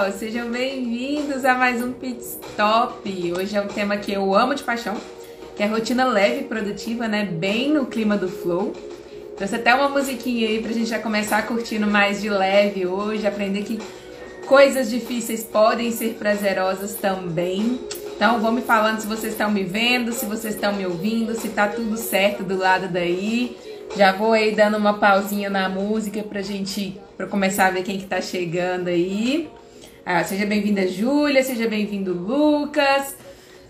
pessoal, sejam bem-vindos a mais um Pit Stop. Hoje é um tema que eu amo de paixão, que é rotina leve e produtiva, né? Bem no clima do flow. Trouxe até uma musiquinha aí pra gente já começar curtindo mais de leve hoje, aprender que coisas difíceis podem ser prazerosas também. Então vão me falando se vocês estão me vendo, se vocês estão me ouvindo, se tá tudo certo do lado daí. Já vou aí dando uma pausinha na música pra gente para começar a ver quem que tá chegando aí. Ah, seja bem-vinda Júlia, seja bem-vindo Lucas.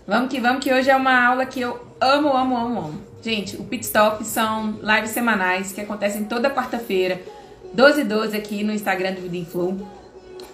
Vamos que vamos que hoje é uma aula que eu amo, amo, amo, amo. Gente, o Pit Stop são lives semanais que acontecem toda quarta-feira, 12 e 12 aqui no Instagram do Vida em Flow.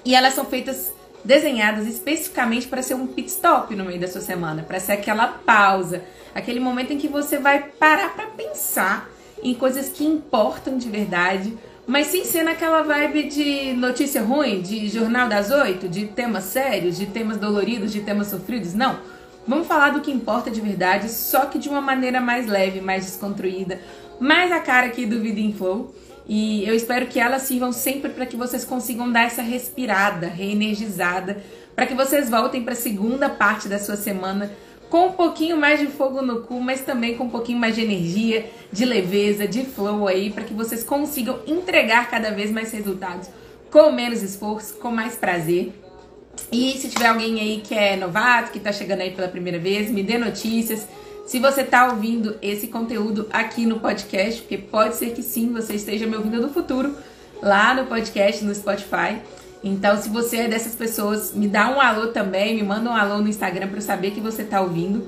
E elas são feitas desenhadas especificamente para ser um pit stop no meio da sua semana, para ser aquela pausa, aquele momento em que você vai parar para pensar em coisas que importam de verdade, mas sem ser naquela vibe de notícia ruim, de jornal das oito, de temas sérios, de temas doloridos, de temas sofridos. Não. Vamos falar do que importa de verdade, só que de uma maneira mais leve, mais desconstruída, mais a cara aqui do Vida em Flow. E eu espero que elas sirvam sempre para que vocês consigam dar essa respirada, reenergizada, para que vocês voltem para a segunda parte da sua semana com um pouquinho mais de fogo no cu, mas também com um pouquinho mais de energia, de leveza, de flow aí, para que vocês consigam entregar cada vez mais resultados com menos esforço, com mais prazer. E se tiver alguém aí que é novato, que está chegando aí pela primeira vez, me dê notícias se você está ouvindo esse conteúdo aqui no podcast, porque pode ser que sim, você esteja me ouvindo no futuro, lá no podcast, no Spotify. Então, se você é dessas pessoas, me dá um alô também, me manda um alô no Instagram para eu saber que você está ouvindo.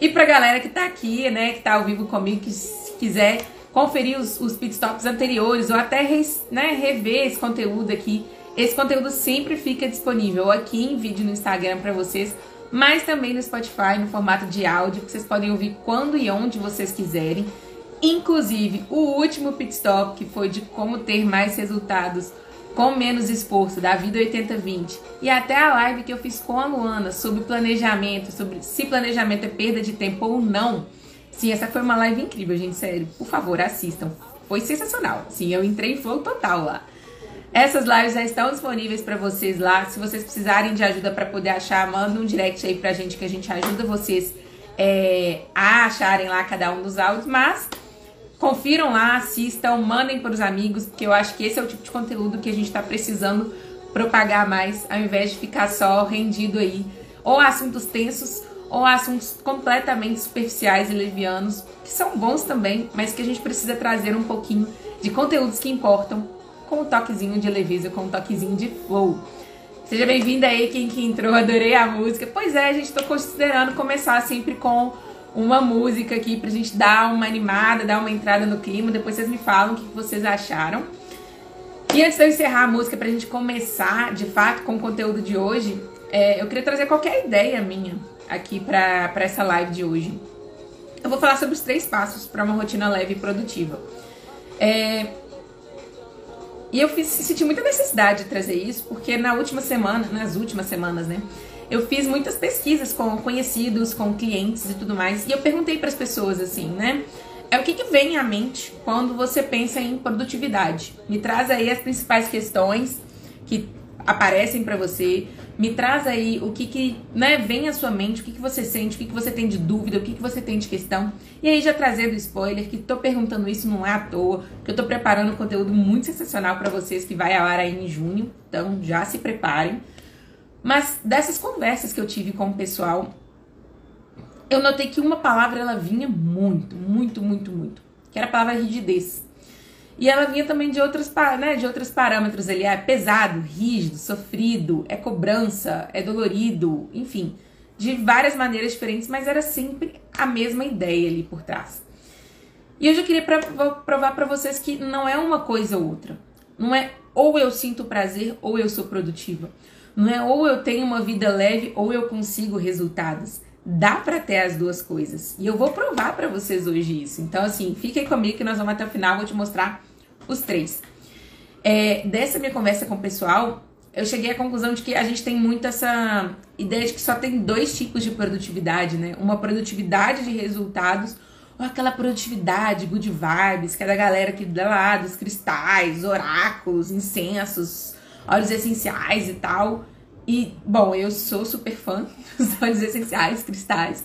E para a galera que está aqui, né, que está ao vivo comigo, que se quiser conferir os, os pitstops anteriores ou até né, rever esse conteúdo aqui, esse conteúdo sempre fica disponível aqui em vídeo no Instagram para vocês mas também no Spotify, no formato de áudio, que vocês podem ouvir quando e onde vocês quiserem. Inclusive, o último pit stop, que foi de como ter mais resultados com menos esforço, da vida 80-20, e até a live que eu fiz com a Luana sobre planejamento, sobre se planejamento é perda de tempo ou não. Sim, essa foi uma live incrível, gente, sério. Por favor, assistam. Foi sensacional. Sim, eu entrei em flow total lá. Essas lives já estão disponíveis para vocês lá. Se vocês precisarem de ajuda para poder achar, manda um direct aí pra gente que a gente ajuda vocês é, a acharem lá cada um dos áudios. Mas confiram lá, assistam, mandem para os amigos, porque eu acho que esse é o tipo de conteúdo que a gente está precisando propagar mais, ao invés de ficar só rendido aí ou assuntos tensos ou assuntos completamente superficiais e levianos, que são bons também, mas que a gente precisa trazer um pouquinho de conteúdos que importam com um toquezinho de leveza, com um toquezinho de flow. Seja bem-vinda aí quem que entrou, adorei a música. Pois é, a gente tô considerando começar sempre com uma música aqui pra gente dar uma animada, dar uma entrada no clima. Depois vocês me falam o que vocês acharam. E antes de eu encerrar a música pra gente começar, de fato, com o conteúdo de hoje, é, eu queria trazer qualquer ideia minha aqui pra, pra essa live de hoje. Eu vou falar sobre os três passos para uma rotina leve e produtiva. É, e eu fiz, senti muita necessidade de trazer isso, porque na última semana, nas últimas semanas, né? Eu fiz muitas pesquisas com conhecidos, com clientes e tudo mais, e eu perguntei para as pessoas assim, né? É o que, que vem à mente quando você pensa em produtividade? Me traz aí as principais questões que aparecem para você, me traz aí o que que né, vem à sua mente, o que, que você sente, o que, que você tem de dúvida, o que, que você tem de questão. E aí já trazendo spoiler, que tô perguntando isso não é à toa, que eu tô preparando um conteúdo muito sensacional para vocês que vai ao ar aí em junho, então já se preparem. Mas dessas conversas que eu tive com o pessoal, eu notei que uma palavra ela vinha muito, muito, muito, muito, que era a palavra rigidez. E ela vinha também de outros, né, de outros parâmetros ali. É pesado, rígido, sofrido, é cobrança, é dolorido, enfim. De várias maneiras diferentes, mas era sempre a mesma ideia ali por trás. E hoje eu queria provar para vocês que não é uma coisa ou outra. Não é ou eu sinto prazer ou eu sou produtiva. Não é ou eu tenho uma vida leve ou eu consigo resultados. Dá para ter as duas coisas. E eu vou provar para vocês hoje isso. Então, assim, fiquem comigo que nós vamos até o final. Vou te mostrar os três. É, dessa minha conversa com o pessoal, eu cheguei à conclusão de que a gente tem muito essa ideia de que só tem dois tipos de produtividade, né? Uma produtividade de resultados ou aquela produtividade good vibes, que é da galera que lá dos cristais, oráculos, incensos, óleos essenciais e tal. E, bom, eu sou super fã dos óleos essenciais, cristais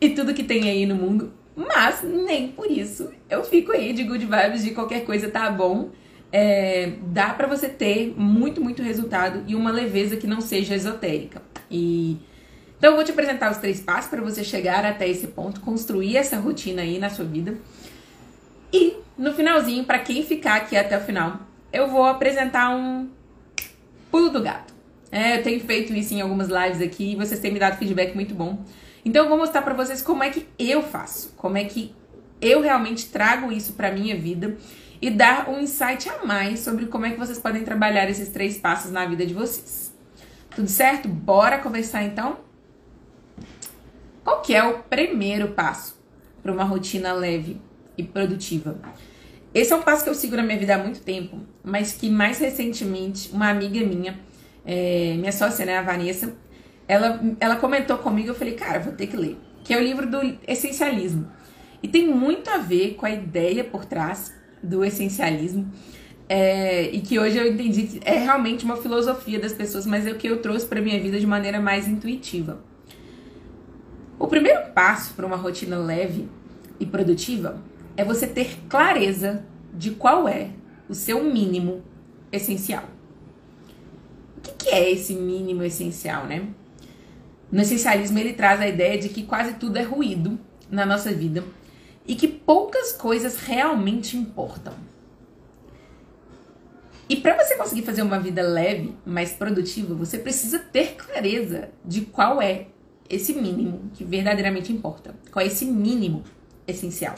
e tudo que tem aí no mundo. Mas nem por isso eu fico aí de good vibes de qualquer coisa tá bom. É, dá para você ter muito, muito resultado e uma leveza que não seja esotérica. E então eu vou te apresentar os três passos para você chegar até esse ponto, construir essa rotina aí na sua vida. E no finalzinho, para quem ficar aqui até o final, eu vou apresentar um pulo do gato. É, eu tenho feito isso em algumas lives aqui e vocês têm me dado feedback muito bom. Então eu vou mostrar para vocês como é que eu faço, como é que eu realmente trago isso para minha vida e dar um insight a mais sobre como é que vocês podem trabalhar esses três passos na vida de vocês. Tudo certo? Bora conversar então? Qual que é o primeiro passo para uma rotina leve e produtiva? Esse é um passo que eu sigo na minha vida há muito tempo, mas que mais recentemente uma amiga minha, é, minha sócia, né, a Vanessa, ela, ela comentou comigo, eu falei, cara, vou ter que ler, que é o livro do essencialismo. E tem muito a ver com a ideia por trás do essencialismo. É, e que hoje eu entendi que é realmente uma filosofia das pessoas, mas é o que eu trouxe para minha vida de maneira mais intuitiva. O primeiro passo para uma rotina leve e produtiva é você ter clareza de qual é o seu mínimo essencial. O que, que é esse mínimo essencial, né? No essencialismo ele traz a ideia de que quase tudo é ruído na nossa vida e que poucas coisas realmente importam. E para você conseguir fazer uma vida leve, mais produtiva, você precisa ter clareza de qual é esse mínimo que verdadeiramente importa. Qual é esse mínimo essencial?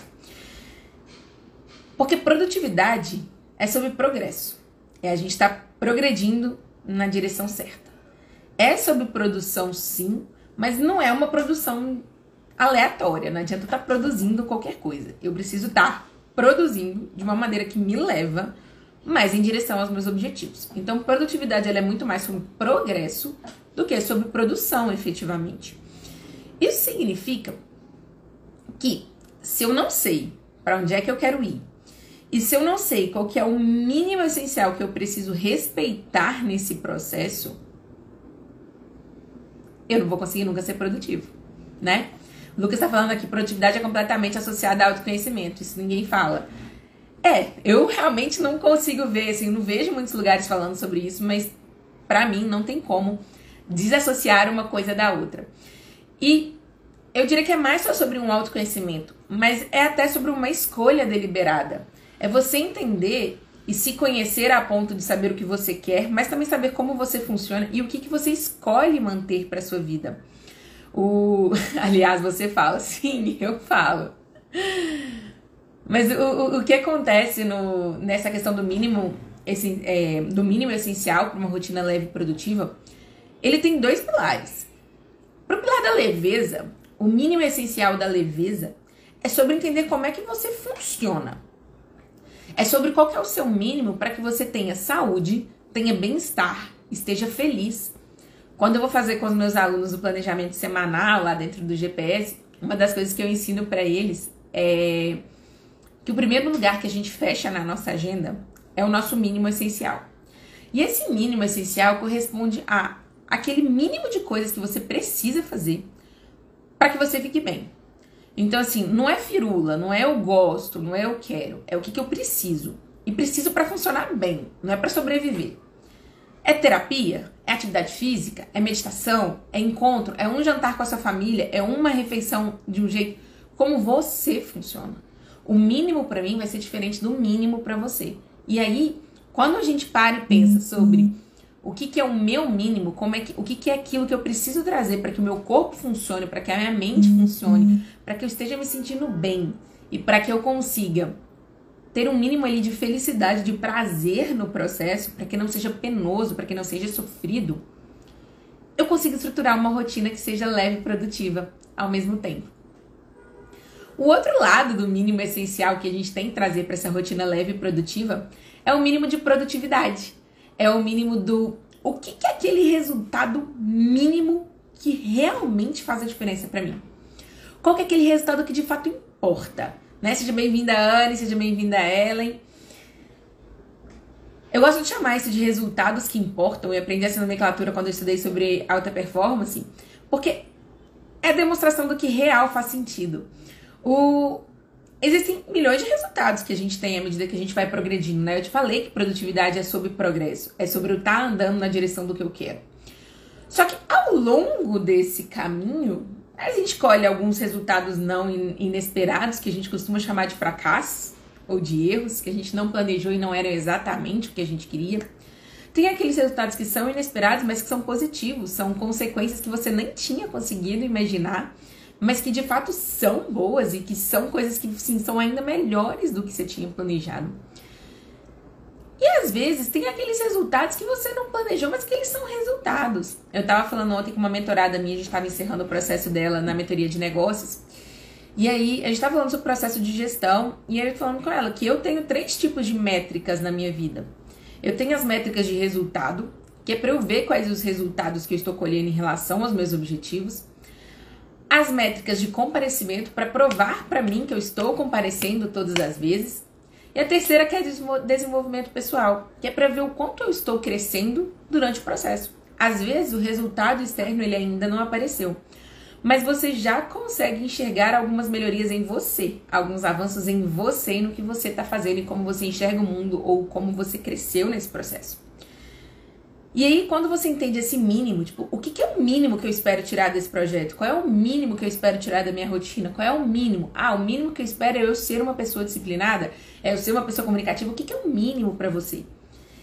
Porque produtividade é sobre progresso. É a gente estar tá progredindo na direção certa. É sobre produção, sim, mas não é uma produção aleatória. Não adianta estar tá produzindo qualquer coisa. Eu preciso estar tá produzindo de uma maneira que me leva mais em direção aos meus objetivos. Então, produtividade ela é muito mais sobre progresso do que sobre produção, efetivamente. Isso significa que se eu não sei para onde é que eu quero ir e se eu não sei qual que é o mínimo essencial que eu preciso respeitar nesse processo, eu não vou conseguir nunca ser produtivo, né? O Lucas está falando aqui, produtividade é completamente associada ao autoconhecimento, isso ninguém fala. É, eu realmente não consigo ver, assim, não vejo muitos lugares falando sobre isso, mas para mim não tem como desassociar uma coisa da outra. E eu diria que é mais só sobre um autoconhecimento, mas é até sobre uma escolha deliberada. É você entender e se conhecer a ponto de saber o que você quer, mas também saber como você funciona e o que, que você escolhe manter para sua vida. O, aliás, você fala, sim, eu falo. Mas o, o, que acontece no, nessa questão do mínimo, esse, é, do mínimo essencial para uma rotina leve e produtiva, ele tem dois pilares. Para o pilar da leveza, o mínimo essencial da leveza é sobre entender como é que você funciona. É sobre qual é o seu mínimo para que você tenha saúde, tenha bem-estar, esteja feliz. Quando eu vou fazer com os meus alunos o planejamento semanal lá dentro do GPS, uma das coisas que eu ensino para eles é que o primeiro lugar que a gente fecha na nossa agenda é o nosso mínimo essencial. E esse mínimo essencial corresponde a aquele mínimo de coisas que você precisa fazer para que você fique bem. Então, assim, não é firula, não é eu gosto, não é eu quero, é o que, que eu preciso. E preciso para funcionar bem, não é para sobreviver. É terapia? É atividade física? É meditação? É encontro? É um jantar com a sua família? É uma refeição de um jeito? Como você funciona? O mínimo para mim vai ser diferente do mínimo para você. E aí, quando a gente para e pensa sobre o que, que é o meu mínimo, como é que, o que, que é aquilo que eu preciso trazer para que o meu corpo funcione, para que a minha mente uhum. funcione, para que eu esteja me sentindo bem e para que eu consiga ter um mínimo ali de felicidade, de prazer no processo, para que não seja penoso, para que não seja sofrido, eu consigo estruturar uma rotina que seja leve e produtiva ao mesmo tempo. O outro lado do mínimo essencial que a gente tem que trazer para essa rotina leve e produtiva é o mínimo de produtividade é o mínimo do o que, que é aquele resultado mínimo que realmente faz a diferença para mim. Qual é aquele resultado que de fato importa, né? Seja bem-vinda Anne, seja bem-vinda Ellen. Eu gosto de chamar isso de resultados que importam. Eu aprendi essa nomenclatura quando eu estudei sobre alta performance, porque é demonstração do que real faz sentido. O... Existem milhões de resultados que a gente tem à medida que a gente vai progredindo, né? Eu te falei que produtividade é sobre progresso, é sobre eu estar tá andando na direção do que eu quero. Só que ao longo desse caminho, a gente colhe alguns resultados não inesperados, que a gente costuma chamar de fracassos ou de erros, que a gente não planejou e não era exatamente o que a gente queria. Tem aqueles resultados que são inesperados, mas que são positivos, são consequências que você nem tinha conseguido imaginar mas que de fato são boas e que são coisas que sim, são ainda melhores do que você tinha planejado. E às vezes tem aqueles resultados que você não planejou, mas que eles são resultados. Eu estava falando ontem com uma mentorada minha, a gente estava encerrando o processo dela na mentoria de negócios. E aí, a gente estava falando sobre o processo de gestão, e eu falando com ela que eu tenho três tipos de métricas na minha vida. Eu tenho as métricas de resultado, que é para eu ver quais os resultados que eu estou colhendo em relação aos meus objetivos as métricas de comparecimento para provar para mim que eu estou comparecendo todas as vezes. E a terceira que é desenvolvimento pessoal, que é para ver o quanto eu estou crescendo durante o processo. Às vezes o resultado externo ele ainda não apareceu, mas você já consegue enxergar algumas melhorias em você, alguns avanços em você e no que você está fazendo e como você enxerga o mundo ou como você cresceu nesse processo. E aí, quando você entende esse mínimo, tipo, o que, que, é o mínimo que eu espero tirar desse projeto? Qual é o mínimo que eu espero tirar da minha rotina? Qual é o mínimo? Ah, o mínimo que eu espero é eu ser uma pessoa disciplinada? É eu ser uma pessoa comunicativa? O que, que é o mínimo para você?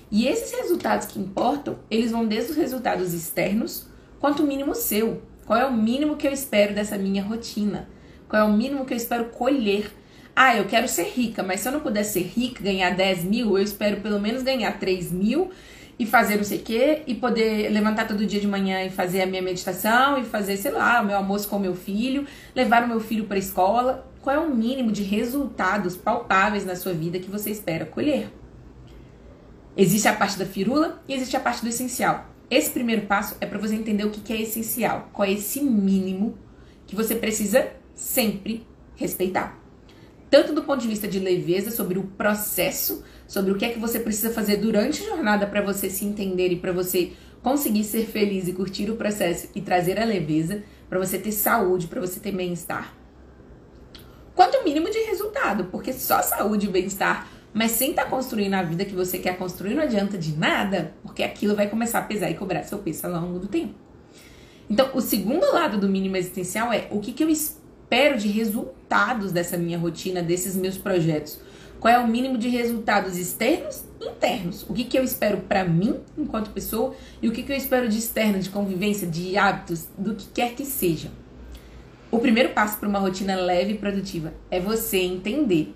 E esses resultados que importam, eles vão desde os resultados externos quanto o mínimo seu. Qual é o mínimo que eu espero dessa minha rotina? Qual é o mínimo que eu espero colher? Ah, eu quero ser rica, mas se eu não puder ser rica, ganhar 10 mil, eu espero pelo menos ganhar 3 mil e fazer não sei o quê, e poder levantar todo dia de manhã e fazer a minha meditação, e fazer, sei lá, o meu almoço com o meu filho, levar o meu filho para a escola. Qual é o mínimo de resultados palpáveis na sua vida que você espera colher? Existe a parte da firula e existe a parte do essencial. Esse primeiro passo é para você entender o que é essencial, qual é esse mínimo que você precisa sempre respeitar. Tanto do ponto de vista de leveza sobre o processo, sobre o que é que você precisa fazer durante a jornada para você se entender e para você conseguir ser feliz e curtir o processo e trazer a leveza, para você ter saúde, para você ter bem-estar. Quanto mínimo de resultado, porque só saúde e bem-estar, mas sem estar tá construindo a vida que você quer construir, não adianta de nada, porque aquilo vai começar a pesar e cobrar seu peso ao longo do tempo. Então, o segundo lado do mínimo existencial é o que, que eu espero de resultados dessa minha rotina, desses meus projetos. Qual é o mínimo de resultados externos e internos? O que, que eu espero para mim, enquanto pessoa, e o que, que eu espero de externo, de convivência, de hábitos, do que quer que seja. O primeiro passo para uma rotina leve e produtiva é você entender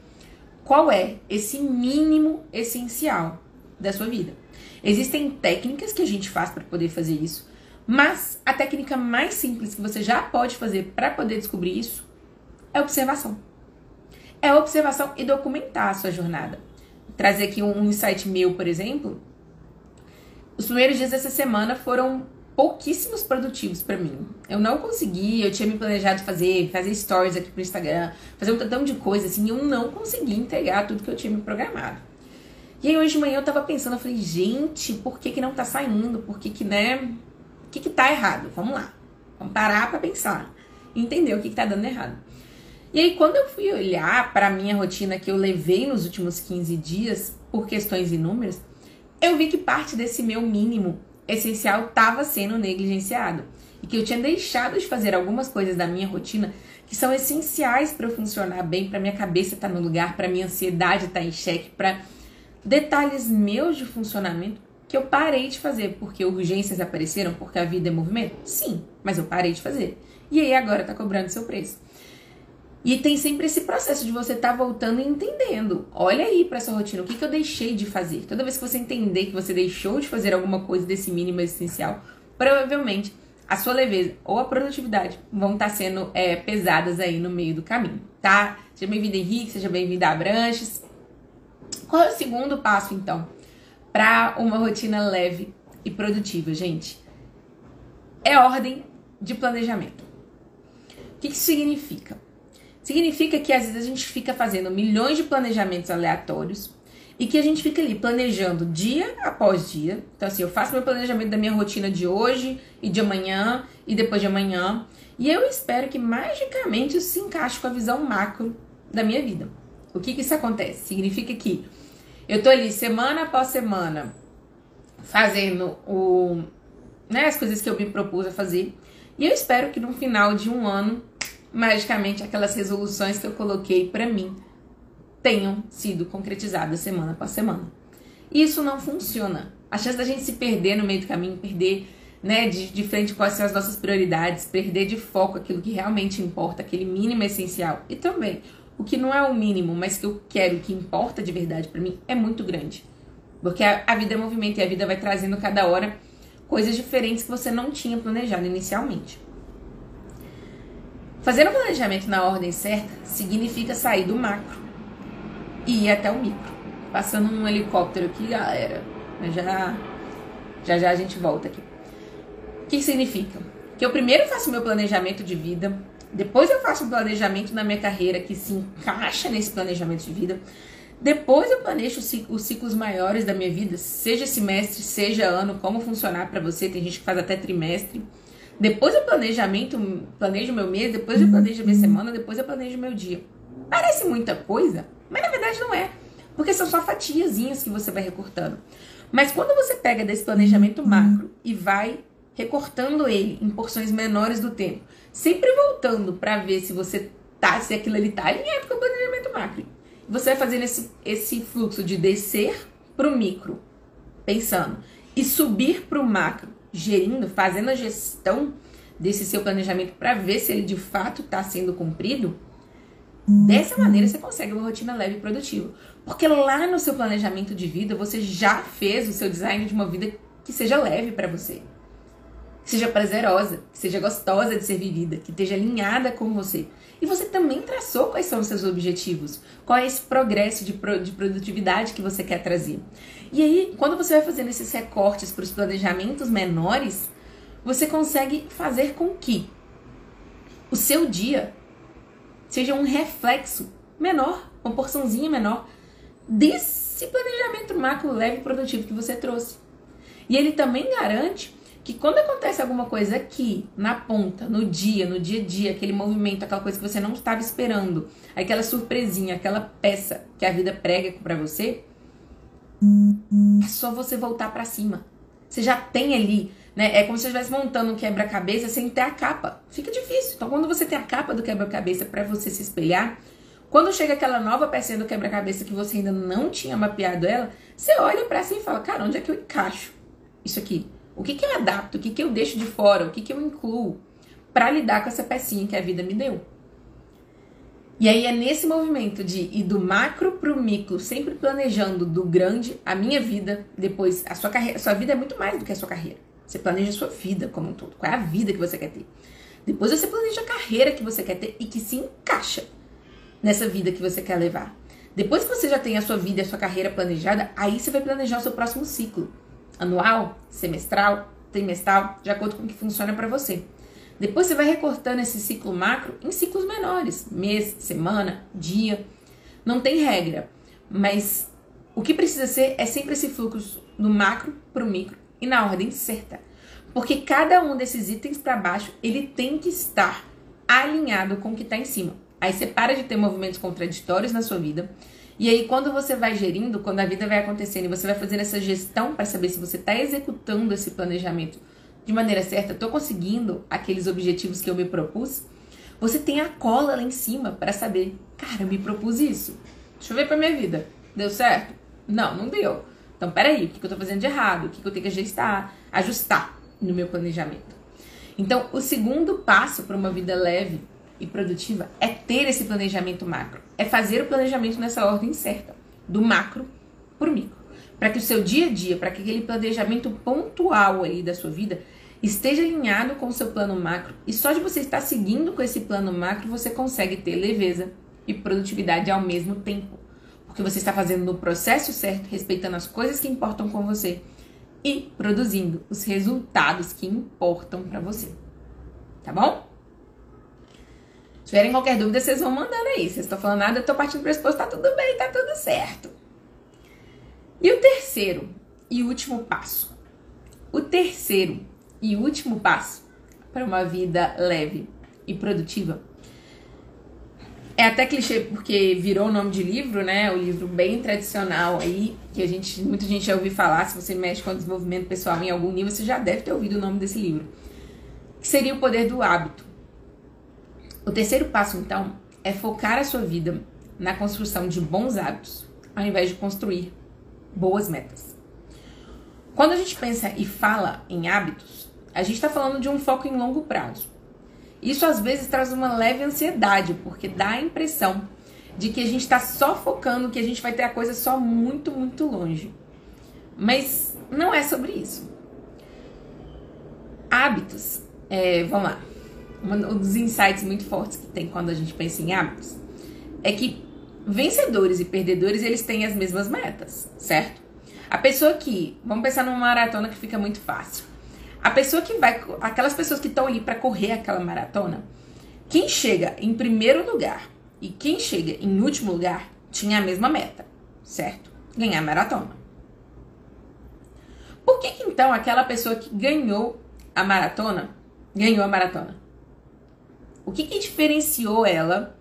qual é esse mínimo essencial da sua vida. Existem técnicas que a gente faz para poder fazer isso, mas a técnica mais simples que você já pode fazer para poder descobrir isso é observação é observação e documentar a sua jornada. Trazer aqui um insight meu, por exemplo. Os primeiros dias dessa semana foram pouquíssimos produtivos para mim. Eu não consegui, eu tinha me planejado fazer, fazer stories aqui pro Instagram, fazer um tantão de coisa assim, eu não consegui entregar tudo que eu tinha me programado. E aí hoje de manhã eu tava pensando, eu falei, gente, por que que não tá saindo? Por que que, né? Que que tá errado? Vamos lá. Vamos parar pra pensar. Entender o que que tá dando errado. E aí, quando eu fui olhar para minha rotina que eu levei nos últimos 15 dias, por questões inúmeras, eu vi que parte desse meu mínimo essencial estava sendo negligenciado. E que eu tinha deixado de fazer algumas coisas da minha rotina que são essenciais para eu funcionar bem, para minha cabeça estar tá no lugar, para minha ansiedade estar tá em xeque, para detalhes meus de funcionamento que eu parei de fazer porque urgências apareceram, porque a vida é movimento? Sim, mas eu parei de fazer. E aí agora está cobrando seu preço. E tem sempre esse processo de você estar tá voltando e entendendo. Olha aí para essa rotina, o que, que eu deixei de fazer? Toda vez que você entender que você deixou de fazer alguma coisa desse mínimo essencial, provavelmente a sua leveza ou a produtividade vão estar tá sendo é, pesadas aí no meio do caminho, tá? Seja bem-vindo, Henrique, seja bem-vindo a Branches. Qual é o segundo passo, então, para uma rotina leve e produtiva, gente? É ordem de planejamento. O que, isso significa? Significa que às vezes a gente fica fazendo milhões de planejamentos aleatórios e que a gente fica ali planejando dia após dia. Então, assim, eu faço meu planejamento da minha rotina de hoje e de amanhã e depois de amanhã. E eu espero que magicamente isso se encaixe com a visão macro da minha vida. O que, que isso acontece? Significa que eu tô ali semana após semana fazendo o, né, as coisas que eu me propus a fazer. E eu espero que no final de um ano, magicamente, aquelas resoluções que eu coloquei para mim tenham sido concretizadas semana após semana. Isso não funciona. A chance da gente se perder no meio do caminho, perder né, de, de frente quais são as nossas prioridades, perder de foco aquilo que realmente importa, aquele mínimo essencial. E também, o que não é o mínimo, mas que eu quero, que importa de verdade para mim, é muito grande. Porque a, a vida é movimento e a vida vai trazendo cada hora coisas diferentes que você não tinha planejado inicialmente. Fazer um planejamento na ordem certa significa sair do macro e ir até o micro. Passando um helicóptero aqui, galera. Já já, já a gente volta aqui. O que significa? Que eu primeiro faço meu planejamento de vida, depois eu faço um planejamento na minha carreira que se encaixa nesse planejamento de vida. Depois eu planejo os ciclos maiores da minha vida, seja semestre, seja ano, como funcionar para você. Tem gente que faz até trimestre. Depois eu planejamento, planejo meu mês, depois eu planejo minha semana, depois eu planejo meu dia. Parece muita coisa, mas na verdade não é. Porque são só fatiazinhas que você vai recortando. Mas quando você pega desse planejamento macro e vai recortando ele em porções menores do tempo, sempre voltando para ver se você tá, se aquilo ali tá alinhado com o planejamento macro. Você vai fazendo esse, esse fluxo de descer para o micro, pensando, e subir para o macro, gerindo, fazendo a gestão desse seu planejamento para ver se ele de fato está sendo cumprido. Dessa maneira você consegue uma rotina leve e produtiva. Porque lá no seu planejamento de vida você já fez o seu design de uma vida que seja leve para você seja prazerosa, seja gostosa de ser vivida, que esteja alinhada com você. E você também traçou quais são os seus objetivos, qual é esse progresso de, pro, de produtividade que você quer trazer. E aí, quando você vai fazendo esses recortes para os planejamentos menores, você consegue fazer com que o seu dia seja um reflexo menor, uma porçãozinha menor desse planejamento macro leve e produtivo que você trouxe. E ele também garante que quando acontece alguma coisa aqui, na ponta, no dia, no dia a dia, aquele movimento, aquela coisa que você não estava esperando, aquela surpresinha, aquela peça que a vida prega para você, é só você voltar para cima. Você já tem ali, né? É como se você estivesse montando um quebra-cabeça sem ter a capa. Fica difícil. Então, quando você tem a capa do quebra-cabeça para você se espelhar, quando chega aquela nova pecinha do quebra-cabeça que você ainda não tinha mapeado ela, você olha para cima e fala: "Cara, onde é que eu encaixo isso aqui?" O que, que eu adapto? O que, que eu deixo de fora? O que, que eu incluo para lidar com essa pecinha que a vida me deu? E aí é nesse movimento de ir do macro para o micro, sempre planejando do grande a minha vida, depois a sua carreira. Sua vida é muito mais do que a sua carreira. Você planeja a sua vida como um todo. Qual é a vida que você quer ter? Depois você planeja a carreira que você quer ter e que se encaixa nessa vida que você quer levar. Depois que você já tem a sua vida e a sua carreira planejada, aí você vai planejar o seu próximo ciclo anual, semestral, trimestral, de acordo com o que funciona para você. Depois você vai recortando esse ciclo macro em ciclos menores, mês, semana, dia. Não tem regra, mas o que precisa ser é sempre esse fluxo do macro para o micro e na ordem certa. Porque cada um desses itens para baixo, ele tem que estar alinhado com o que está em cima. Aí você para de ter movimentos contraditórios na sua vida e aí, quando você vai gerindo, quando a vida vai acontecendo e você vai fazendo essa gestão para saber se você está executando esse planejamento de maneira certa, estou conseguindo aqueles objetivos que eu me propus, você tem a cola lá em cima para saber, cara, eu me propus isso. Deixa eu ver para minha vida. Deu certo? Não, não deu. Então, peraí, o que eu estou fazendo de errado? O que eu tenho que ajustar, ajustar no meu planejamento? Então, o segundo passo para uma vida leve e produtiva é ter esse planejamento macro, é fazer o planejamento nessa ordem certa, do macro para o micro, para que o seu dia a dia, para que aquele planejamento pontual aí da sua vida esteja alinhado com o seu plano macro e só de você estar seguindo com esse plano macro você consegue ter leveza e produtividade ao mesmo tempo, porque você está fazendo no processo certo, respeitando as coisas que importam com você e produzindo os resultados que importam para você. Tá bom? Tiverem qualquer dúvida, vocês vão mandando aí. Vocês estão falando nada, eu tô partindo do pressuposto, tá tudo bem, tá tudo certo. E o terceiro e último passo. O terceiro e último passo para uma vida leve e produtiva é até clichê porque virou o nome de livro, né? O livro bem tradicional aí, que a gente, muita gente já ouviu falar, se você mexe com desenvolvimento pessoal em algum nível, você já deve ter ouvido o nome desse livro. Que seria o poder do hábito. O terceiro passo, então, é focar a sua vida na construção de bons hábitos, ao invés de construir boas metas. Quando a gente pensa e fala em hábitos, a gente está falando de um foco em longo prazo. Isso às vezes traz uma leve ansiedade, porque dá a impressão de que a gente está só focando que a gente vai ter a coisa só muito, muito longe. Mas não é sobre isso. Hábitos, é, vamos lá. Um dos insights muito fortes que tem quando a gente pensa em hábitos é que vencedores e perdedores eles têm as mesmas metas, certo? A pessoa que, vamos pensar numa maratona que fica muito fácil. A pessoa que vai, aquelas pessoas que estão ali para correr aquela maratona, quem chega em primeiro lugar e quem chega em último lugar tinha a mesma meta, certo? Ganhar a maratona. Por que, que então aquela pessoa que ganhou a maratona ganhou a maratona? O que, que diferenciou ela,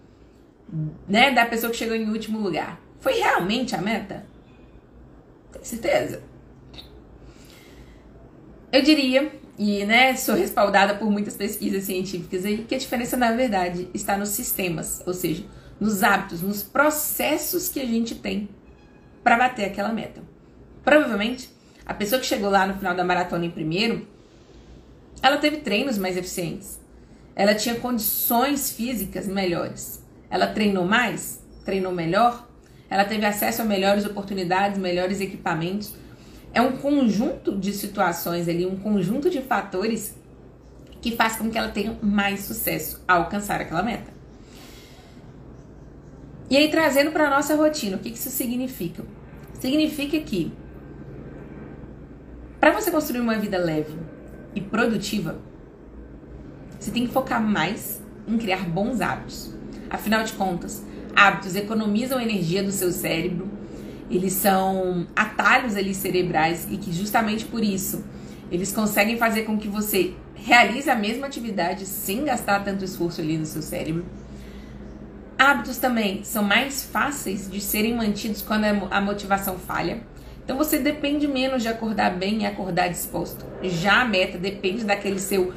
né, da pessoa que chegou em último lugar? Foi realmente a meta? Tem certeza? Eu diria, e né, sou respaldada por muitas pesquisas científicas aí, que a diferença na verdade está nos sistemas, ou seja, nos hábitos, nos processos que a gente tem para bater aquela meta. Provavelmente, a pessoa que chegou lá no final da maratona em primeiro, ela teve treinos mais eficientes. Ela tinha condições físicas melhores. Ela treinou mais, treinou melhor, ela teve acesso a melhores oportunidades, melhores equipamentos, é um conjunto de situações ali, um conjunto de fatores que faz com que ela tenha mais sucesso ao alcançar aquela meta. E aí, trazendo para a nossa rotina, o que isso significa? Significa que para você construir uma vida leve e produtiva, você tem que focar mais em criar bons hábitos. Afinal de contas, hábitos economizam energia do seu cérebro, eles são atalhos ali cerebrais e que justamente por isso eles conseguem fazer com que você realize a mesma atividade sem gastar tanto esforço ali no seu cérebro. Hábitos também são mais fáceis de serem mantidos quando a motivação falha. Então você depende menos de acordar bem e acordar disposto. Já a meta depende daquele seu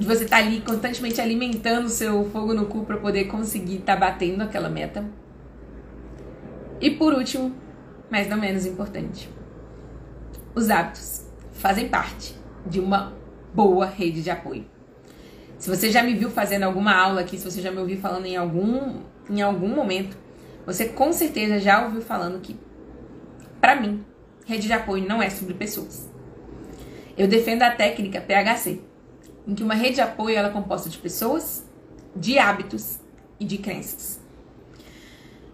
você tá ali constantemente alimentando o seu fogo no cu para poder conseguir estar tá batendo aquela meta. E por último, mas não menos importante, os hábitos fazem parte de uma boa rede de apoio. Se você já me viu fazendo alguma aula aqui, se você já me ouviu falando em algum, em algum momento, você com certeza já ouviu falando que, para mim, rede de apoio não é sobre pessoas. Eu defendo a técnica PHC, em que uma rede de apoio ela é composta de pessoas, de hábitos e de crenças.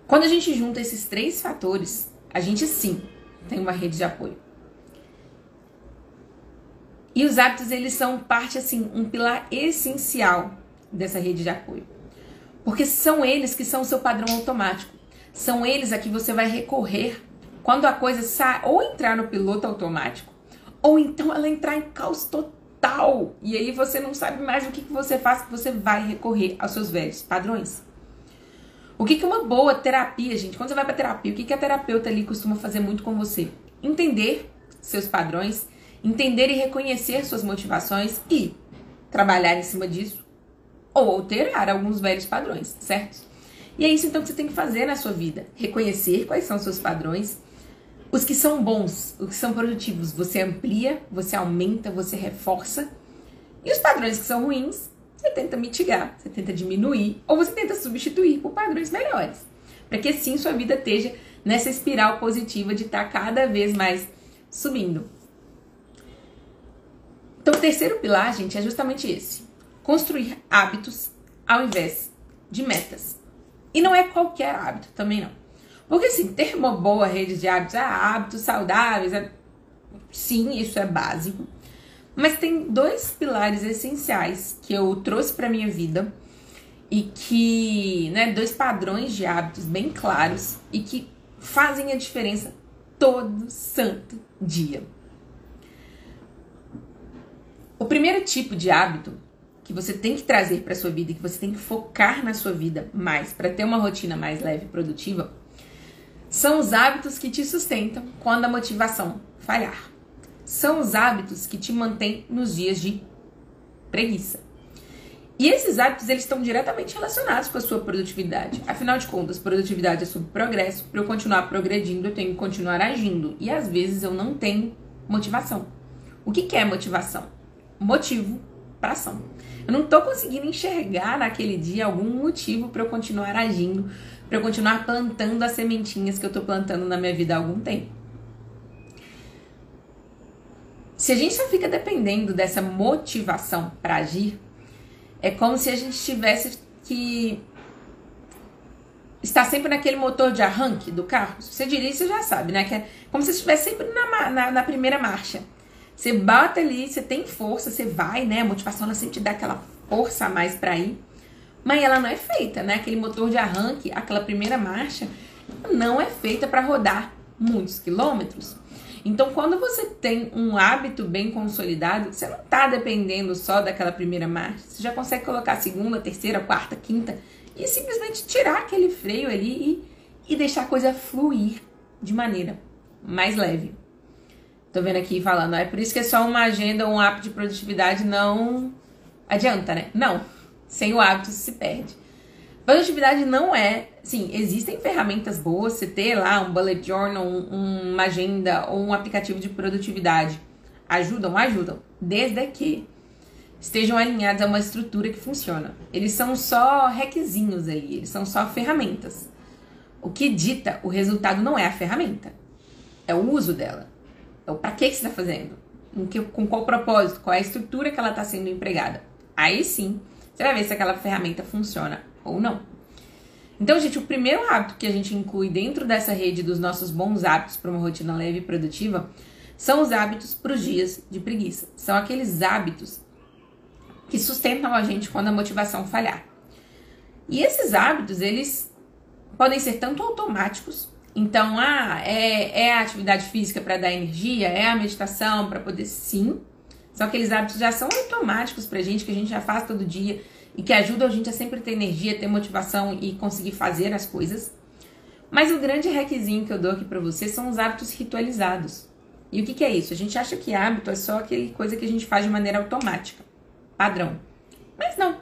Quando a gente junta esses três fatores, a gente sim tem uma rede de apoio. E os hábitos, eles são parte, assim, um pilar essencial dessa rede de apoio. Porque são eles que são o seu padrão automático. São eles a que você vai recorrer quando a coisa sai, ou entrar no piloto automático, ou então ela entrar em caos total. E aí você não sabe mais o que, que você faz, que você vai recorrer aos seus velhos padrões. O que, que é uma boa terapia, gente? Quando você vai pra terapia, o que, que a terapeuta ali costuma fazer muito com você? Entender seus padrões, entender e reconhecer suas motivações e trabalhar em cima disso ou alterar alguns velhos padrões, certo? E é isso então que você tem que fazer na sua vida: reconhecer quais são seus padrões, os que são bons, os que são produtivos, você amplia, você aumenta, você reforça, e os padrões que são ruins, você tenta mitigar, você tenta diminuir ou você tenta substituir por padrões melhores. Para que sim sua vida esteja nessa espiral positiva de estar tá cada vez mais subindo. Então, o terceiro pilar, gente, é justamente esse: construir hábitos ao invés de metas. E não é qualquer hábito também não. Porque assim, ter uma boa rede de hábitos, ah, hábitos saudáveis, é... sim, isso é básico. Mas tem dois pilares essenciais que eu trouxe para minha vida e que, né, dois padrões de hábitos bem claros e que fazem a diferença todo santo dia. O primeiro tipo de hábito que você tem que trazer para sua vida, que você tem que focar na sua vida mais para ter uma rotina mais leve e produtiva, são os hábitos que te sustentam quando a motivação falhar. São os hábitos que te mantêm nos dias de preguiça. E esses hábitos eles estão diretamente relacionados com a sua produtividade. Afinal de contas, produtividade é sobre progresso. Para eu continuar progredindo, eu tenho que continuar agindo. E às vezes eu não tenho motivação. O que, que é motivação? Motivo para ação. Eu não estou conseguindo enxergar naquele dia algum motivo para eu continuar agindo, para eu continuar plantando as sementinhas que eu estou plantando na minha vida há algum tempo. Se a gente só fica dependendo dessa motivação para agir, é como se a gente tivesse que estar sempre naquele motor de arranque do carro. Se você dirige, você já sabe, né? Que é como se estivesse sempre na, na, na, primeira marcha. Você bate ali, você tem força, você vai, né? A motivação ela sempre te dá aquela força a mais para ir. Mas ela não é feita, né? Aquele motor de arranque, aquela primeira marcha, não é feita para rodar muitos quilômetros. Então, quando você tem um hábito bem consolidado, você não está dependendo só daquela primeira marcha. Você já consegue colocar a segunda, terceira, quarta, quinta e simplesmente tirar aquele freio ali e, e deixar a coisa fluir de maneira mais leve. Tô vendo aqui falando, é por isso que é só uma agenda um hábito de produtividade não adianta, né? Não. Sem o hábito se perde. Produtividade não é. Sim, existem ferramentas boas, você ter lá um bullet journal, um, uma agenda ou um aplicativo de produtividade. Ajudam? Ajudam. Desde que estejam alinhados a uma estrutura que funciona. Eles são só requisinhos ali, eles são só ferramentas. O que dita o resultado não é a ferramenta, é o uso dela. É o para que, que você está fazendo, com qual propósito, qual é a estrutura que ela está sendo empregada. Aí sim, você vai ver se aquela ferramenta funciona ou não. Então, gente, o primeiro hábito que a gente inclui dentro dessa rede dos nossos bons hábitos para uma rotina leve e produtiva são os hábitos para os dias de preguiça. São aqueles hábitos que sustentam a gente quando a motivação falhar. E esses hábitos, eles podem ser tanto automáticos. Então, ah, é, é a atividade física para dar energia, é a meditação para poder sim. São aqueles hábitos já são automáticos pra gente, que a gente já faz todo dia e que ajuda a gente a sempre ter energia, ter motivação e conseguir fazer as coisas. Mas o grande requisito que eu dou aqui para você são os hábitos ritualizados. E o que, que, é isso? A gente acha que hábito é só aquele coisa que a gente faz de maneira automática, padrão. Mas não.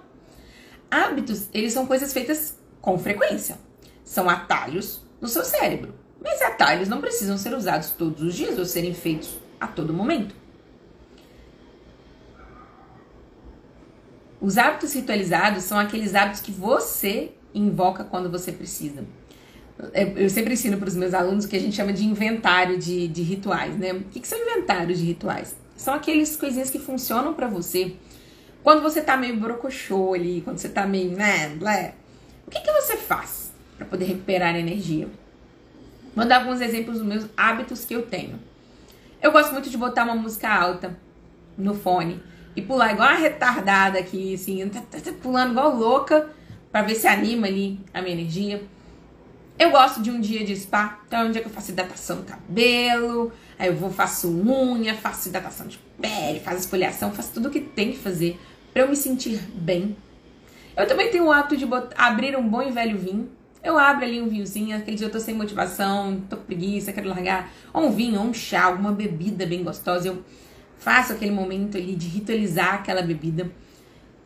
Hábitos, eles são coisas feitas com frequência. São atalhos no seu cérebro. Mas atalhos não precisam ser usados todos os dias ou serem feitos a todo momento. Os hábitos ritualizados são aqueles hábitos que você invoca quando você precisa. É, eu sempre ensino para os meus alunos o que a gente chama de inventário de, de rituais, né? O que, que são inventários de rituais? São aqueles coisinhas que funcionam para você quando você tá meio brocochô ali, quando você tá meio, né, blé. O que, que você faz para poder recuperar energia? Vou dar alguns exemplos dos meus hábitos que eu tenho. Eu gosto muito de botar uma música alta no fone e pular igual uma retardada aqui, assim, pulando igual louca para ver se anima ali a minha energia. Eu gosto de um dia de spa, então é um dia que eu faço hidratação do cabelo, aí eu vou, faço unha, faço hidratação de pele, faço esfoliação, faço tudo o que tem que fazer para eu me sentir bem. Eu também tenho o hábito de botar, abrir um bom e velho vinho. Eu abro ali um vinhozinho, aquele dia eu tô sem motivação, tô com preguiça, quero largar. Ou um vinho, ou um chá, alguma bebida bem gostosa. Eu faço aquele momento ali de ritualizar aquela bebida.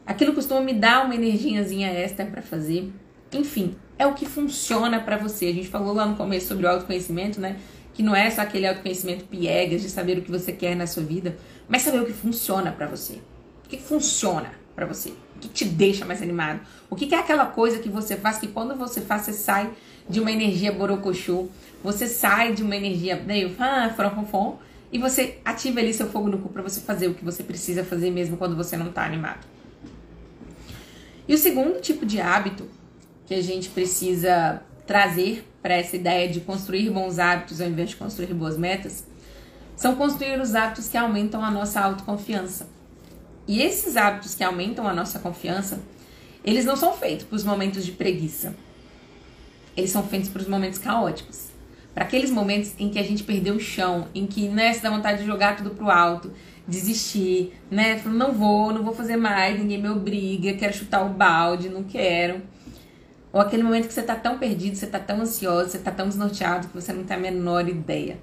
Aquilo costuma me dar uma energiazinha extra para fazer. Enfim, é o que funciona para você. A gente falou lá no começo sobre o autoconhecimento, né? Que não é só aquele autoconhecimento piegas de saber o que você quer na sua vida, mas saber o que funciona para você. O que funciona para você? O que te deixa mais animado? O que é aquela coisa que você faz que quando você faz, você sai de uma energia borocochô, você sai de uma energia meio ah, fronfom, e você ativa ali seu fogo no cu para você fazer o que você precisa fazer mesmo quando você não tá animado. E o segundo tipo de hábito que a gente precisa trazer para essa ideia de construir bons hábitos ao invés de construir boas metas são construir os hábitos que aumentam a nossa autoconfiança. E esses hábitos que aumentam a nossa confiança, eles não são feitos para os momentos de preguiça. Eles são feitos para os momentos caóticos. Para aqueles momentos em que a gente perdeu o chão, em que né, se dá vontade de jogar tudo pro alto, desistir, né? Não vou, não vou fazer mais, ninguém me obriga, quero chutar o balde, não quero. Ou aquele momento que você tá tão perdido, você tá tão ansioso, você tá tão desnorteado que você não tem a menor ideia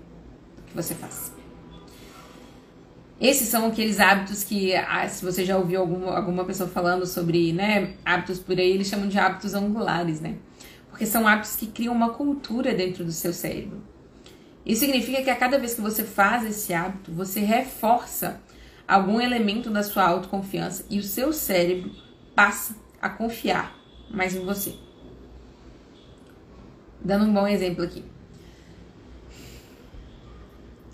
do que você faz. Esses são aqueles hábitos que, ah, se você já ouviu alguma, alguma pessoa falando sobre né, hábitos por aí, eles chamam de hábitos angulares, né? Porque são hábitos que criam uma cultura dentro do seu cérebro. Isso significa que a cada vez que você faz esse hábito, você reforça algum elemento da sua autoconfiança e o seu cérebro passa a confiar mais em você. Dando um bom exemplo aqui.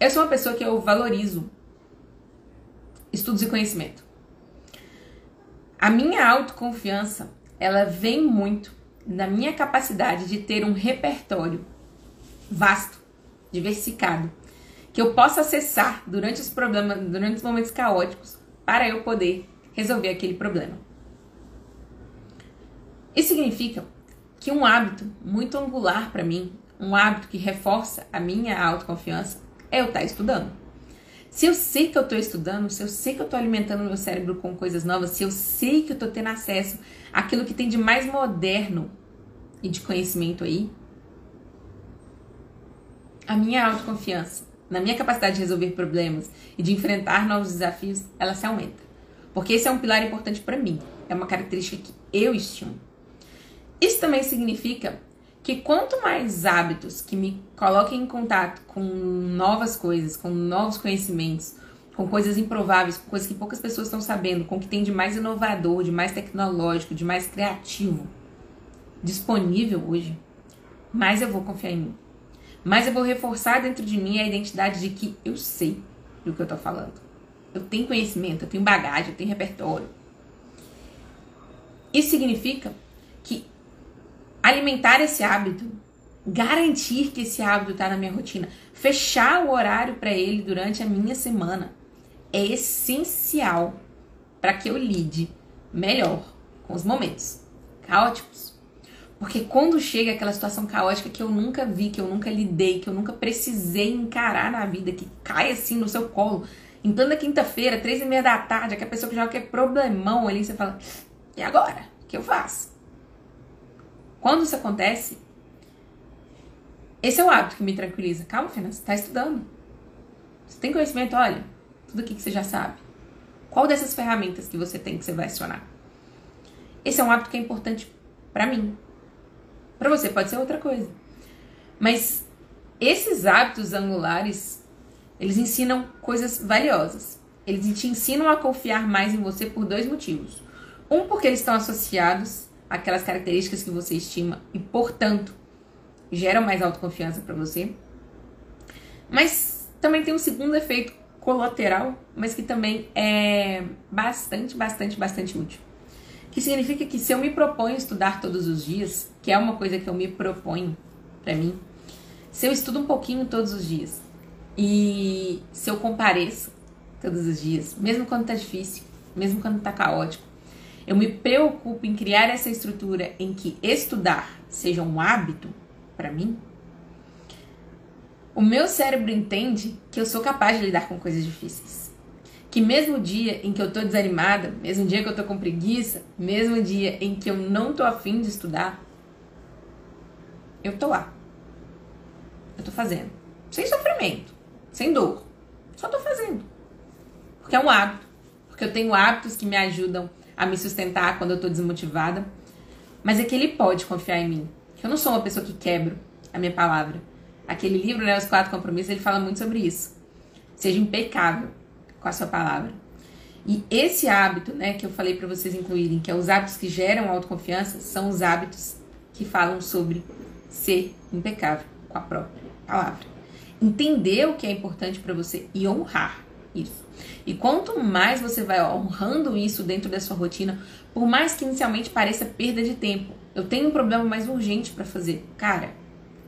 Eu sou uma pessoa que eu valorizo estudos e conhecimento. A minha autoconfiança, ela vem muito da minha capacidade de ter um repertório vasto diversificado, que eu possa acessar durante os problemas, durante os momentos caóticos, para eu poder resolver aquele problema. Isso significa que um hábito muito angular para mim, um hábito que reforça a minha autoconfiança, é eu estar tá estudando. Se eu sei que eu estou estudando, se eu sei que eu estou alimentando meu cérebro com coisas novas, se eu sei que eu estou tendo acesso àquilo que tem de mais moderno e de conhecimento aí, a minha autoconfiança na minha capacidade de resolver problemas e de enfrentar novos desafios, ela se aumenta. Porque esse é um pilar importante para mim. É uma característica que eu estimo. Isso também significa que quanto mais hábitos que me coloquem em contato com novas coisas, com novos conhecimentos, com coisas improváveis, com coisas que poucas pessoas estão sabendo, com o que tem de mais inovador, de mais tecnológico, de mais criativo disponível hoje, mais eu vou confiar em mim mas eu vou reforçar dentro de mim a identidade de que eu sei do que eu tô falando. Eu tenho conhecimento, eu tenho bagagem, eu tenho repertório. Isso significa alimentar esse hábito, garantir que esse hábito está na minha rotina, fechar o horário para ele durante a minha semana é essencial para que eu lide melhor com os momentos caóticos porque quando chega aquela situação caótica que eu nunca vi, que eu nunca lidei, que eu nunca precisei encarar na vida, que cai assim no seu colo, em plena quinta-feira, três e meia da tarde, que a pessoa que já quer problemão ali, você fala, e agora? O que eu faço? Quando isso acontece, esse é o hábito que me tranquiliza. Calma, Fernanda, você está estudando. Você tem conhecimento, olha, tudo aqui que você já sabe. Qual dessas ferramentas que você tem que você vai acionar? Esse é um hábito que é importante para mim, para você pode ser outra coisa. Mas esses hábitos angulares, eles ensinam coisas valiosas. Eles te ensinam a confiar mais em você por dois motivos. Um, porque eles estão associados àquelas características que você estima e, portanto, geram mais autoconfiança para você. Mas também tem um segundo efeito colateral, mas que também é bastante, bastante, bastante útil que significa que se eu me proponho estudar todos os dias, que é uma coisa que eu me proponho para mim, se eu estudo um pouquinho todos os dias e se eu compareço todos os dias, mesmo quando tá difícil, mesmo quando tá caótico, eu me preocupo em criar essa estrutura em que estudar seja um hábito para mim. O meu cérebro entende que eu sou capaz de lidar com coisas difíceis que mesmo dia em que eu tô desanimada, mesmo dia que eu tô com preguiça, mesmo dia em que eu não tô afim de estudar, eu tô lá. Eu tô fazendo. Sem sofrimento, sem dor. Só tô fazendo. Porque é um hábito. Porque eu tenho hábitos que me ajudam a me sustentar quando eu tô desmotivada. Mas é que ele pode confiar em mim. Que eu não sou uma pessoa que quebro a minha palavra. Aquele livro, né, Os Quatro Compromissos, ele fala muito sobre isso. Seja impecável com a sua palavra. E esse hábito, né, que eu falei para vocês incluírem, que é os hábitos que geram autoconfiança, são os hábitos que falam sobre ser impecável com a própria palavra. Entender o que é importante para você e honrar isso. E quanto mais você vai honrando isso dentro da sua rotina, por mais que inicialmente pareça perda de tempo, eu tenho um problema mais urgente para fazer. Cara,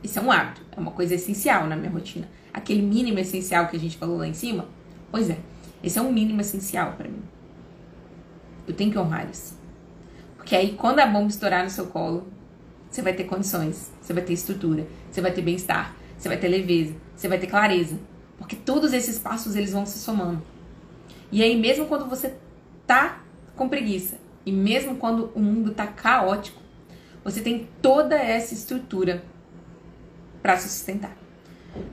isso é um hábito, é uma coisa essencial na minha rotina. Aquele mínimo essencial que a gente falou lá em cima, pois é, esse é um mínimo essencial para mim. Eu tenho que honrar isso. Porque aí, quando a bomba estourar no seu colo, você vai ter condições, você vai ter estrutura, você vai ter bem-estar, você vai ter leveza, você vai ter clareza. Porque todos esses passos eles vão se somando. E aí, mesmo quando você tá com preguiça, e mesmo quando o mundo tá caótico, você tem toda essa estrutura para se sustentar.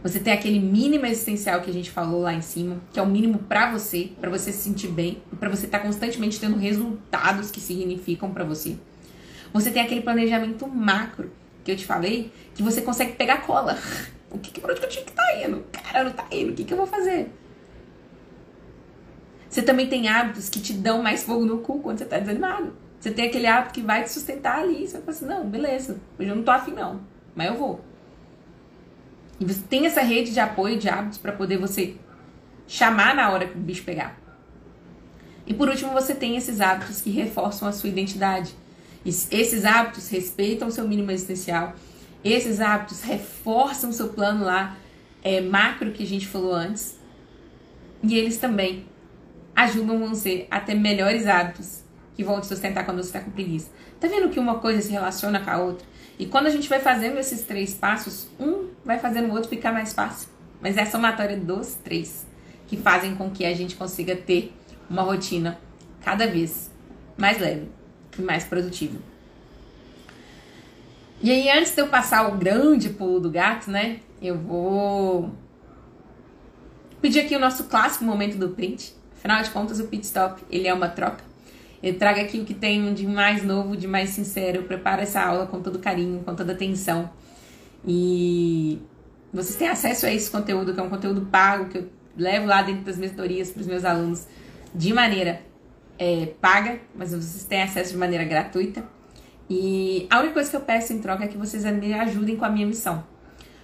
Você tem aquele mínimo existencial que a gente falou lá em cima, que é o mínimo para você, para você se sentir bem, para você estar tá constantemente tendo resultados que significam para você. Você tem aquele planejamento macro que eu te falei, que você consegue pegar cola. O que, por onde que eu tinha que tá indo? Cara, não tá indo. O que, que eu vou fazer? Você também tem hábitos que te dão mais fogo no cu quando você tá desanimado. Você tem aquele hábito que vai te sustentar ali. Você vai falar assim, não, beleza, hoje eu não tô afim não, mas eu vou. E você tem essa rede de apoio de hábitos para poder você chamar na hora que o bicho pegar. E por último, você tem esses hábitos que reforçam a sua identidade. Esses hábitos respeitam o seu mínimo existencial. Esses hábitos reforçam o seu plano lá é, macro que a gente falou antes. E eles também ajudam você a ter melhores hábitos que vão te sustentar quando você está com preguiça. Tá vendo que uma coisa se relaciona com a outra? E quando a gente vai fazendo esses três passos, um vai fazendo o outro ficar mais fácil. Mas é a somatória dos três que fazem com que a gente consiga ter uma rotina cada vez mais leve e mais produtiva. E aí, antes de eu passar o grande pulo do gato, né? Eu vou pedir aqui o nosso clássico momento do print. Afinal de contas, o pit stop ele é uma troca. Eu trago aqui o que tem de mais novo, de mais sincero. Eu preparo essa aula com todo carinho, com toda atenção. E vocês têm acesso a esse conteúdo, que é um conteúdo pago, que eu levo lá dentro das mentorias para os meus alunos de maneira é, paga, mas vocês têm acesso de maneira gratuita. E a única coisa que eu peço em troca é que vocês me ajudem com a minha missão.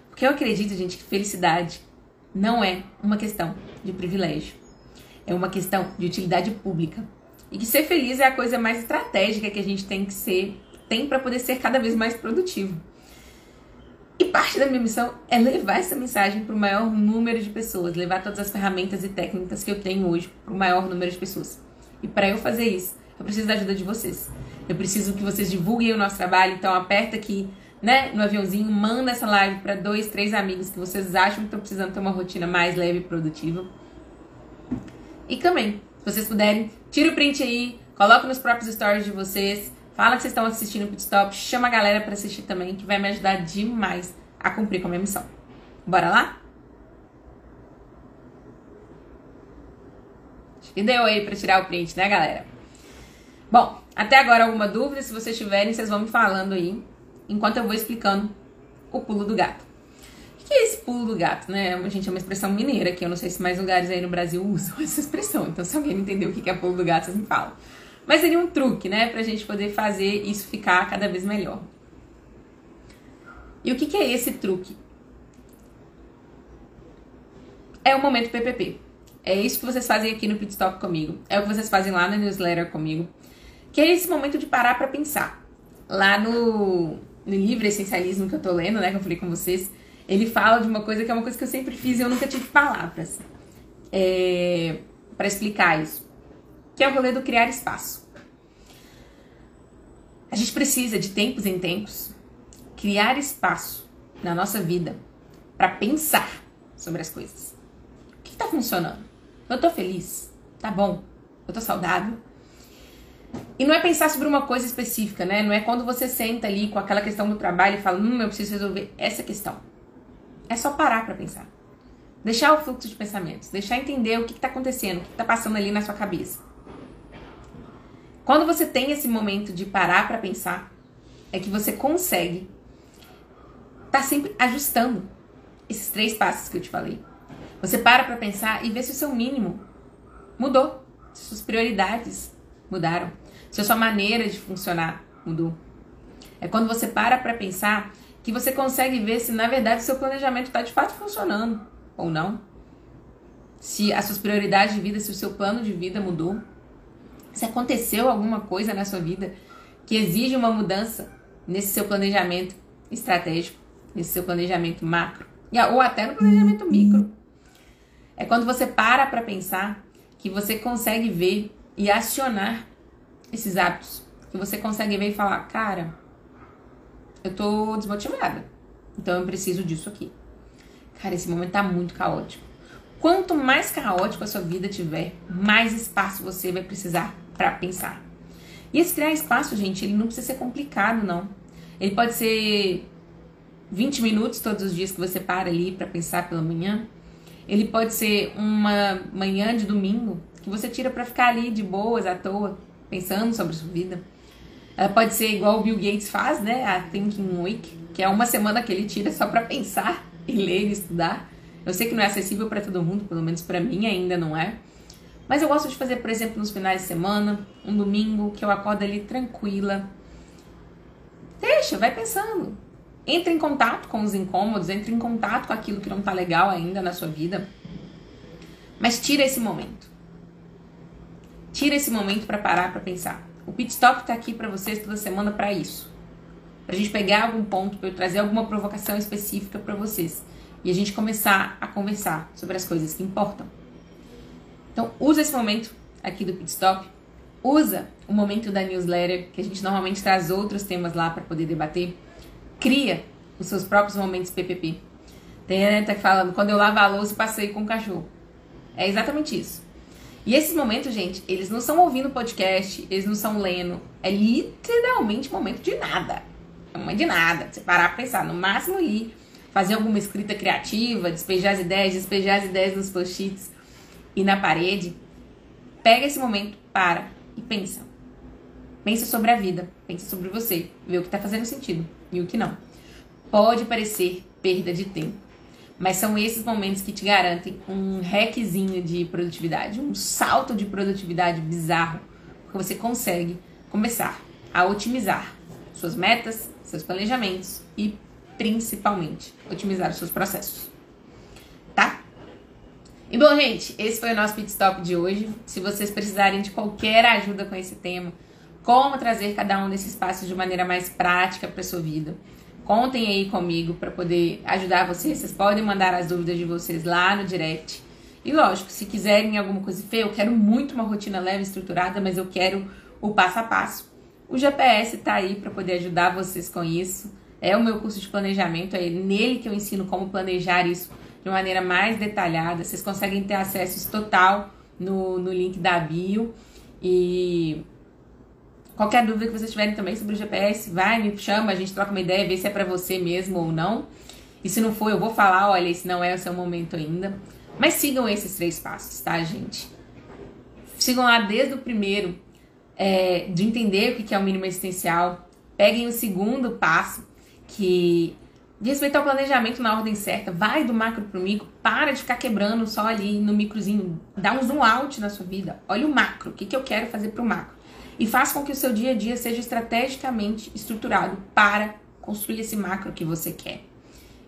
Porque eu acredito, gente, que felicidade não é uma questão de privilégio. É uma questão de utilidade pública. E que ser feliz é a coisa mais estratégica que a gente tem que ser, tem para poder ser cada vez mais produtivo. E parte da minha missão é levar essa mensagem para o maior número de pessoas, levar todas as ferramentas e técnicas que eu tenho hoje para o maior número de pessoas. E para eu fazer isso, eu preciso da ajuda de vocês. Eu preciso que vocês divulguem o nosso trabalho, então aperta aqui, né, no aviãozinho, manda essa live para dois, três amigos que vocês acham que estão precisando ter uma rotina mais leve e produtiva. E também, se vocês puderem, tira o print aí, coloca nos próprios stories de vocês, fala que vocês estão assistindo o Pitstop, chama a galera para assistir também, que vai me ajudar demais a cumprir com a minha missão. Bora lá? Acho que deu aí para tirar o print, né, galera? Bom, até agora alguma dúvida? Se vocês tiverem, vocês vão me falando aí, enquanto eu vou explicando o pulo do gato que é esse pulo do gato, né? Gente é uma expressão mineira, que eu não sei se mais lugares aí no Brasil usam essa expressão. Então, se alguém não entendeu o que é pulo do gato, vocês me falam. Mas seria um truque, né? Pra gente poder fazer isso ficar cada vez melhor. E o que é esse truque? É o momento PPP. É isso que vocês fazem aqui no Pit Stop comigo. É o que vocês fazem lá na newsletter comigo. Que é esse momento de parar para pensar. Lá no, no livro Essencialismo que eu tô lendo, né? Que eu falei com vocês ele fala de uma coisa que é uma coisa que eu sempre fiz e eu nunca tive palavras é, para explicar isso, que é o rolê do criar espaço. A gente precisa, de tempos em tempos, criar espaço na nossa vida para pensar sobre as coisas. O que está funcionando? Eu tô feliz? Tá bom? Eu tô saudável? E não é pensar sobre uma coisa específica, né? Não é quando você senta ali com aquela questão do trabalho e fala, hum, eu preciso resolver essa questão. É só parar para pensar. Deixar o fluxo de pensamentos, deixar entender o que está acontecendo, o que está passando ali na sua cabeça. Quando você tem esse momento de parar para pensar, é que você consegue estar tá sempre ajustando esses três passos que eu te falei. Você para para pensar e vê se o seu mínimo mudou, se suas prioridades mudaram, se a sua maneira de funcionar mudou. É quando você para para pensar que você consegue ver se na verdade o seu planejamento está de fato funcionando ou não. Se as suas prioridades de vida, se o seu plano de vida mudou. Se aconteceu alguma coisa na sua vida que exige uma mudança nesse seu planejamento estratégico, nesse seu planejamento macro, ou até no planejamento micro. É quando você para para pensar que você consegue ver e acionar esses hábitos. Que você consegue ver e falar, cara, eu tô desmotivada. Então eu preciso disso aqui. Cara, esse momento tá muito caótico. Quanto mais caótico a sua vida tiver, mais espaço você vai precisar para pensar. E esse criar espaço, gente, ele não precisa ser complicado, não. Ele pode ser 20 minutos todos os dias que você para ali para pensar pela manhã. Ele pode ser uma manhã de domingo que você tira para ficar ali de boas, à toa, pensando sobre a sua vida. Ela pode ser igual o Bill Gates faz, né? A Thinking Week, que é uma semana que ele tira só para pensar e ler e estudar. Eu sei que não é acessível para todo mundo, pelo menos para mim ainda não é. Mas eu gosto de fazer, por exemplo, nos finais de semana, um domingo que eu acordo ali tranquila. Deixa, vai pensando. Entre em contato com os incômodos, entre em contato com aquilo que não tá legal ainda na sua vida. Mas tira esse momento. Tira esse momento para parar para pensar. O pit stop tá aqui para vocês toda semana para isso. Pra gente pegar algum ponto, para eu trazer alguma provocação específica para vocês e a gente começar a conversar sobre as coisas que importam. Então, usa esse momento aqui do Pit Stop, usa o momento da newsletter, que a gente normalmente traz outros temas lá para poder debater. Cria os seus próprios momentos PPP. Tem a Aneta falando, quando eu lavo a louça, passei com o cachorro. É exatamente isso. E esses momentos, gente, eles não são ouvindo podcast, eles não são lendo. É literalmente momento de nada. É um momento de nada. Você parar pra pensar, no máximo ali, fazer alguma escrita criativa, despejar as ideias, despejar as ideias nos post-its e na parede, pega esse momento, para e pensa. Pensa sobre a vida, pensa sobre você, vê o que está fazendo sentido e o que não. Pode parecer perda de tempo, mas são esses momentos que te garantem um requezinho de produtividade, um salto de produtividade bizarro, porque você consegue começar a otimizar suas metas, seus planejamentos e principalmente otimizar os seus processos. Tá? E bom, gente, esse foi o nosso pit stop de hoje. Se vocês precisarem de qualquer ajuda com esse tema, como trazer cada um desses passos de maneira mais prática para sua vida, contem aí comigo para poder ajudar vocês. Vocês podem mandar as dúvidas de vocês lá no direct. E lógico, se quiserem alguma coisa feia, eu quero muito uma rotina leve, estruturada, mas eu quero o passo a passo. O GPS está aí para poder ajudar vocês com isso é o meu curso de planejamento, é nele que eu ensino como planejar isso de maneira mais detalhada. Vocês conseguem ter acesso total no, no link da bio. E qualquer dúvida que vocês tiverem também sobre o GPS, vai, me chama, a gente troca uma ideia, vê se é para você mesmo ou não. E se não for, eu vou falar, olha, esse não é o seu momento ainda. Mas sigam esses três passos, tá, gente? Sigam lá desde o primeiro, é, de entender o que é o mínimo existencial. Peguem o segundo passo, que de respeitar o planejamento na ordem certa, vai do macro pro micro, para de ficar quebrando só ali no microzinho, dá um zoom out na sua vida, olha o macro, o que, que eu quero fazer pro macro. E faça com que o seu dia a dia seja estrategicamente estruturado para construir esse macro que você quer.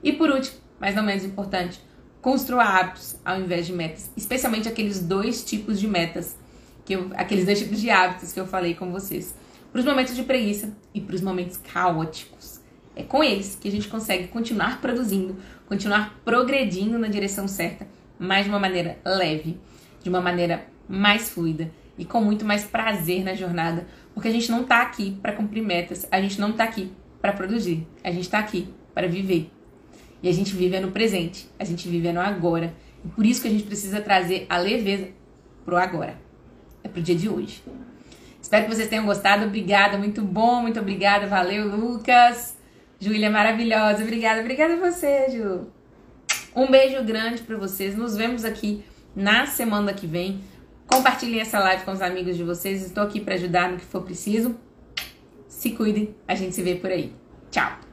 E por último, mas não menos importante, construa hábitos ao invés de metas, especialmente aqueles dois tipos de metas, que eu, aqueles dois tipos de hábitos que eu falei com vocês, para os momentos de preguiça e para os momentos caóticos. É com eles que a gente consegue continuar produzindo, continuar progredindo na direção certa, mas de uma maneira leve, de uma maneira mais fluida e com muito mais prazer na jornada, porque a gente não está aqui para cumprir metas, a gente não está aqui para produzir, a gente está aqui para viver. E a gente vive no presente, a gente vive no agora. E por isso que a gente precisa trazer a leveza pro agora. É pro dia de hoje. Espero que vocês tenham gostado. Obrigada, muito bom, muito obrigada. Valeu, Lucas. Júlia maravilhosa. Obrigada, obrigada a você, Ju. Um beijo grande para vocês. Nos vemos aqui na semana que vem. Compartilhem essa live com os amigos de vocês. Estou aqui para ajudar no que for preciso. Se cuidem. A gente se vê por aí. Tchau.